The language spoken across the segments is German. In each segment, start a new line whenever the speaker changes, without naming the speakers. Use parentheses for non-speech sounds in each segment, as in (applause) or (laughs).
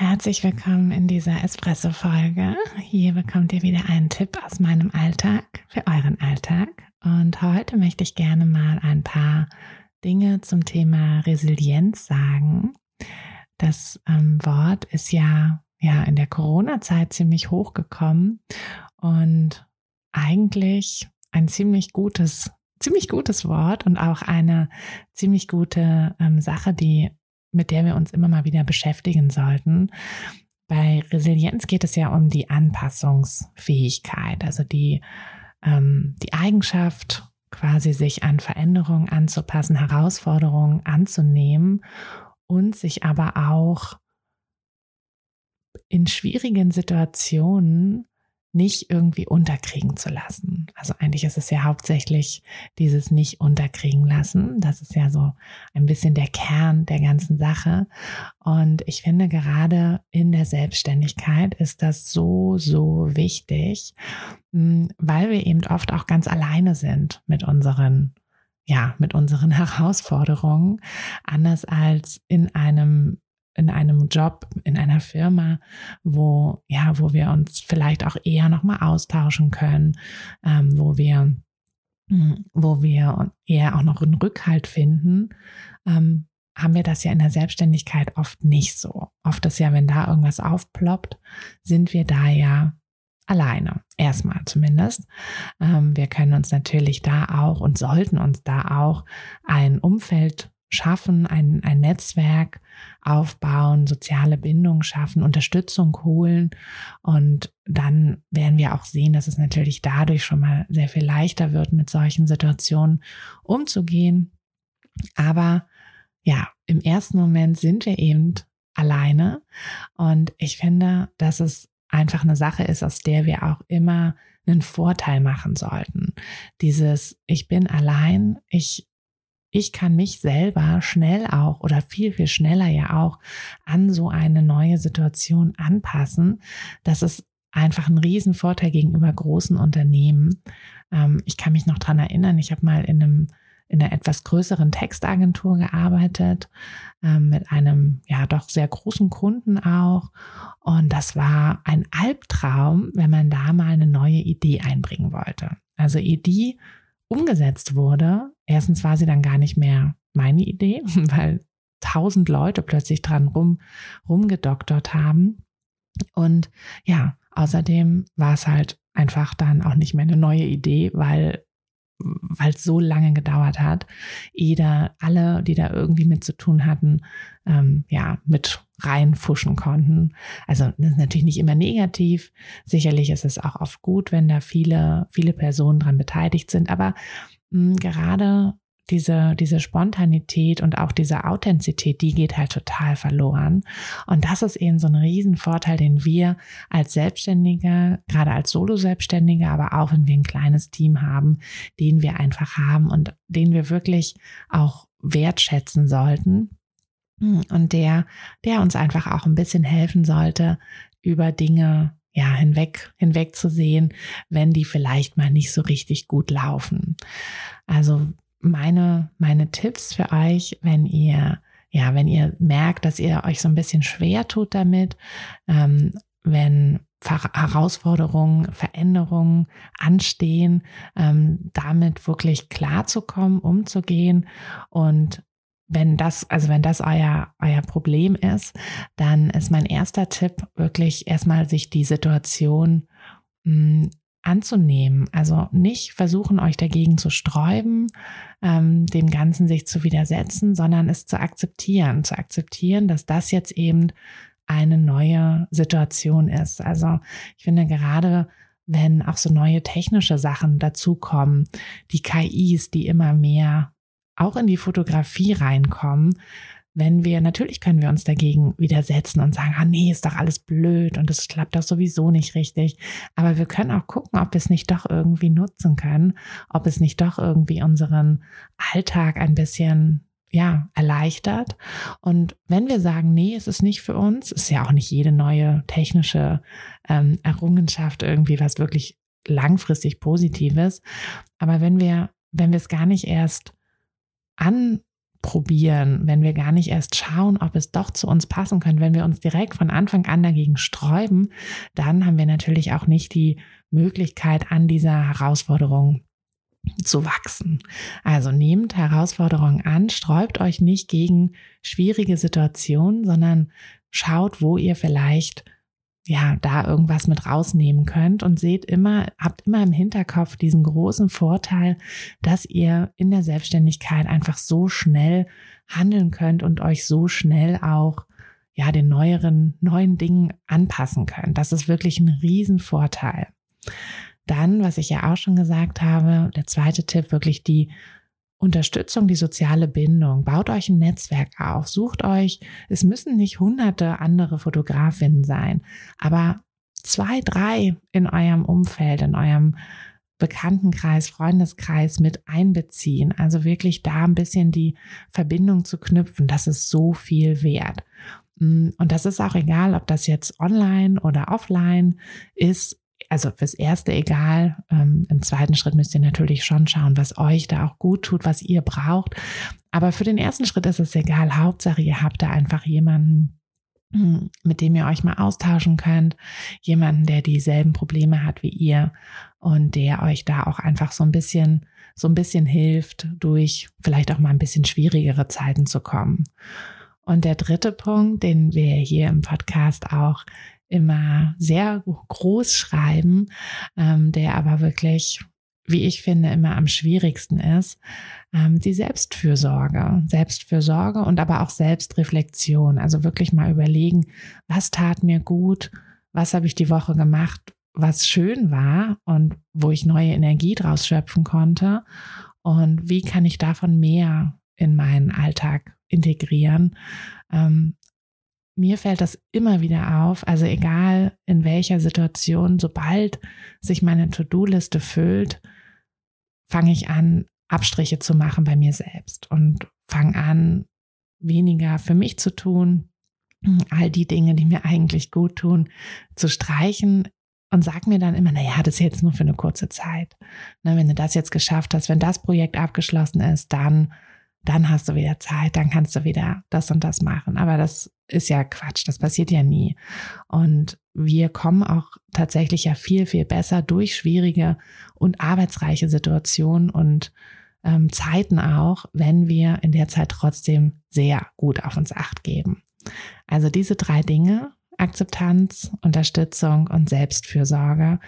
Herzlich willkommen in dieser Espresso-Folge. Hier bekommt ihr wieder einen Tipp aus meinem Alltag für euren Alltag. Und heute möchte ich gerne mal ein paar Dinge zum Thema Resilienz sagen. Das ähm, Wort ist ja, ja in der Corona-Zeit ziemlich hochgekommen und eigentlich ein ziemlich gutes, ziemlich gutes Wort und auch eine ziemlich gute ähm, Sache, die mit der wir uns immer mal wieder beschäftigen sollten. Bei Resilienz geht es ja um die Anpassungsfähigkeit, also die, ähm, die Eigenschaft, quasi sich an Veränderungen anzupassen, Herausforderungen anzunehmen und sich aber auch in schwierigen Situationen nicht irgendwie unterkriegen zu lassen. Also eigentlich ist es ja hauptsächlich dieses nicht unterkriegen lassen. Das ist ja so ein bisschen der Kern der ganzen Sache. Und ich finde gerade in der Selbstständigkeit ist das so, so wichtig, hm, weil wir eben oft auch ganz alleine sind mit unseren ja, mit unseren (laughs) Herausforderungen, anders als in einem in einem Job, in einer Firma, wo, ja, wo wir uns vielleicht auch eher nochmal austauschen können, ähm, wo wir, hm, wo wir eher auch noch einen Rückhalt finden, ähm, haben wir das ja in der Selbstständigkeit oft nicht so. Oft ist ja, wenn da irgendwas aufploppt, sind wir da ja alleine. Erstmal zumindest. Ähm, wir können uns natürlich da auch und sollten uns da auch ein Umfeld schaffen, ein, ein Netzwerk aufbauen, soziale Bindung schaffen, Unterstützung holen. Und dann werden wir auch sehen, dass es natürlich dadurch schon mal sehr viel leichter wird, mit solchen Situationen umzugehen. Aber ja, im ersten Moment sind wir eben alleine. Und ich finde, dass es einfach eine Sache ist, aus der wir auch immer einen Vorteil machen sollten. Dieses, ich bin allein, ich ich kann mich selber schnell auch oder viel, viel schneller ja auch an so eine neue Situation anpassen. Das ist einfach ein Riesenvorteil gegenüber großen Unternehmen. Ähm, ich kann mich noch dran erinnern, ich habe mal in einem in einer etwas größeren Textagentur gearbeitet, ähm, mit einem ja doch sehr großen Kunden auch. Und das war ein Albtraum, wenn man da mal eine neue Idee einbringen wollte. Also Idee umgesetzt wurde, erstens war sie dann gar nicht mehr meine Idee, (laughs) weil tausend Leute plötzlich dran rum, rumgedoktert haben. Und ja, außerdem war es halt einfach dann auch nicht mehr eine neue Idee, weil weil es so lange gedauert hat, da alle, die da irgendwie mit zu tun hatten, ähm, ja, mit reinfuschen konnten. Also das ist natürlich nicht immer negativ. Sicherlich ist es auch oft gut, wenn da viele, viele Personen dran beteiligt sind. Aber mh, gerade diese, diese Spontanität und auch diese Authentizität, die geht halt total verloren. Und das ist eben so ein Riesenvorteil, den wir als Selbstständiger, gerade als Solo-Selbstständiger, aber auch wenn wir ein kleines Team haben, den wir einfach haben und den wir wirklich auch wertschätzen sollten. Und der, der uns einfach auch ein bisschen helfen sollte, über Dinge ja, hinweg, hinweg zu sehen, wenn die vielleicht mal nicht so richtig gut laufen. Also meine, meine Tipps für euch, wenn ihr, ja, wenn ihr merkt, dass ihr euch so ein bisschen schwer tut damit, ähm, wenn Herausforderungen, Veränderungen anstehen, ähm, damit wirklich klarzukommen, umzugehen und wenn das, also wenn das euer, euer Problem ist, dann ist mein erster Tipp wirklich erstmal sich die Situation mh, hm, anzunehmen. Also nicht versuchen, euch dagegen zu sträuben, ähm, dem Ganzen sich zu widersetzen, sondern es zu akzeptieren, zu akzeptieren, dass das jetzt eben eine neue Situation ist. Also ich finde gerade, wenn auch so neue technische Sachen dazukommen, die KIs, die immer mehr auch in die Fotografie reinkommen, wenn wir, natürlich können wir uns dagegen widersetzen und sagen, ah nee, ist doch alles blöd und es klappt doch sowieso nicht richtig. Aber wir können auch gucken, ob wir es nicht doch irgendwie nutzen können, ob es nicht doch irgendwie unseren Alltag ein bisschen ja, erleichtert. Und wenn wir sagen, nee, es ist nicht für uns, ist ja auch nicht jede neue technische ähm, Errungenschaft irgendwie was wirklich langfristig Positives. Aber wenn wir, wenn wir es gar nicht erst anprobieren, wenn wir gar nicht erst schauen, ob es doch zu uns passen könnte, wenn wir uns direkt von Anfang an dagegen sträuben, dann haben wir natürlich auch nicht die Möglichkeit, an dieser Herausforderung zu wachsen. Also nehmt Herausforderungen an, sträubt euch nicht gegen schwierige Situationen, sondern schaut, wo ihr vielleicht ja, da irgendwas mit rausnehmen könnt und seht immer, habt immer im Hinterkopf diesen großen Vorteil, dass ihr in der Selbstständigkeit einfach so schnell handeln könnt und euch so schnell auch ja, den neueren, neuen Dingen anpassen könnt. Das ist wirklich ein Riesenvorteil. Dann, was ich ja auch schon gesagt habe, der zweite Tipp, wirklich die Unterstützung, die soziale Bindung. Baut euch ein Netzwerk auf. Sucht euch, es müssen nicht hunderte andere Fotografinnen sein, aber zwei, drei in eurem Umfeld, in eurem Bekanntenkreis, Freundeskreis mit einbeziehen. Also wirklich da ein bisschen die Verbindung zu knüpfen. Das ist so viel wert. Mm, und das ist auch egal, ob das jetzt online oder offline ist also fürs Erste egal. Ähm, Im zweiten Schritt müsst ihr natürlich schon schauen, was euch da auch gut tut, was ihr braucht. Aber für den ersten Schritt ist es egal. Hauptsache, ihr habt da einfach jemanden, hm, mit dem ihr euch mal austauschen könnt. Jemanden, der dieselben Probleme hat wie ihr und der euch da auch einfach so ein bisschen, so ein bisschen hilft, durch vielleicht auch mal ein bisschen schwierigere Zeiten zu kommen. Und der dritte Punkt, den wir hier im Podcast auch immer sehr groß schreiben, ähm, der aber wirklich, wie ich finde, immer am schwierigsten ist, ähm, die Selbstfürsorge. Selbstfürsorge und aber auch Selbstreflexion. Also wirklich mal überlegen, was tat mir gut, was habe ich die Woche gemacht, was schön war und wo ich neue Energie draus schöpfen konnte und wie kann ich davon mehr in meinen Alltag integrieren. Ähm, mir fällt das immer wieder auf, also egal in welcher Situation, sobald sich meine To-Do-Liste füllt, fange ich an, Abstriche zu machen bei mir selbst und fange an, weniger für mich zu tun, all die Dinge, die mir eigentlich gut tun, zu streichen und sag mir dann immer, naja, das ist jetzt nur für eine kurze Zeit. Na, wenn du das jetzt geschafft hast, wenn das Projekt abgeschlossen ist, dann dann hast du wieder Zeit, dann kannst du wieder das und das machen. Aber das ist ja Quatsch, das passiert ja nie. Und wir kommen auch tatsächlich ja viel, viel besser durch schwierige und arbeitsreiche Situationen und ähm, Zeiten auch, wenn wir in der Zeit trotzdem sehr gut auf uns acht geben. Also diese drei Dinge, Akzeptanz, Unterstützung und Selbstfürsorge,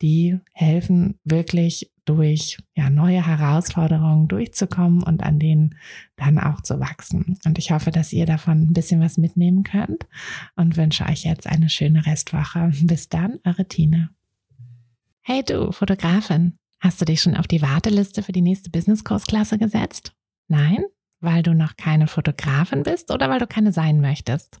die helfen wirklich durch ja, neue Herausforderungen durchzukommen und an denen dann auch zu wachsen. Und ich hoffe, dass ihr davon ein bisschen was mitnehmen könnt und wünsche euch jetzt eine schöne Restwoche. Bis dann, eure Tine. Hey du, Fotografin, hast du dich schon auf die Warteliste für die nächste Business-Kursklasse gesetzt? Nein? Weil du noch keine Fotografin bist oder weil du keine sein möchtest?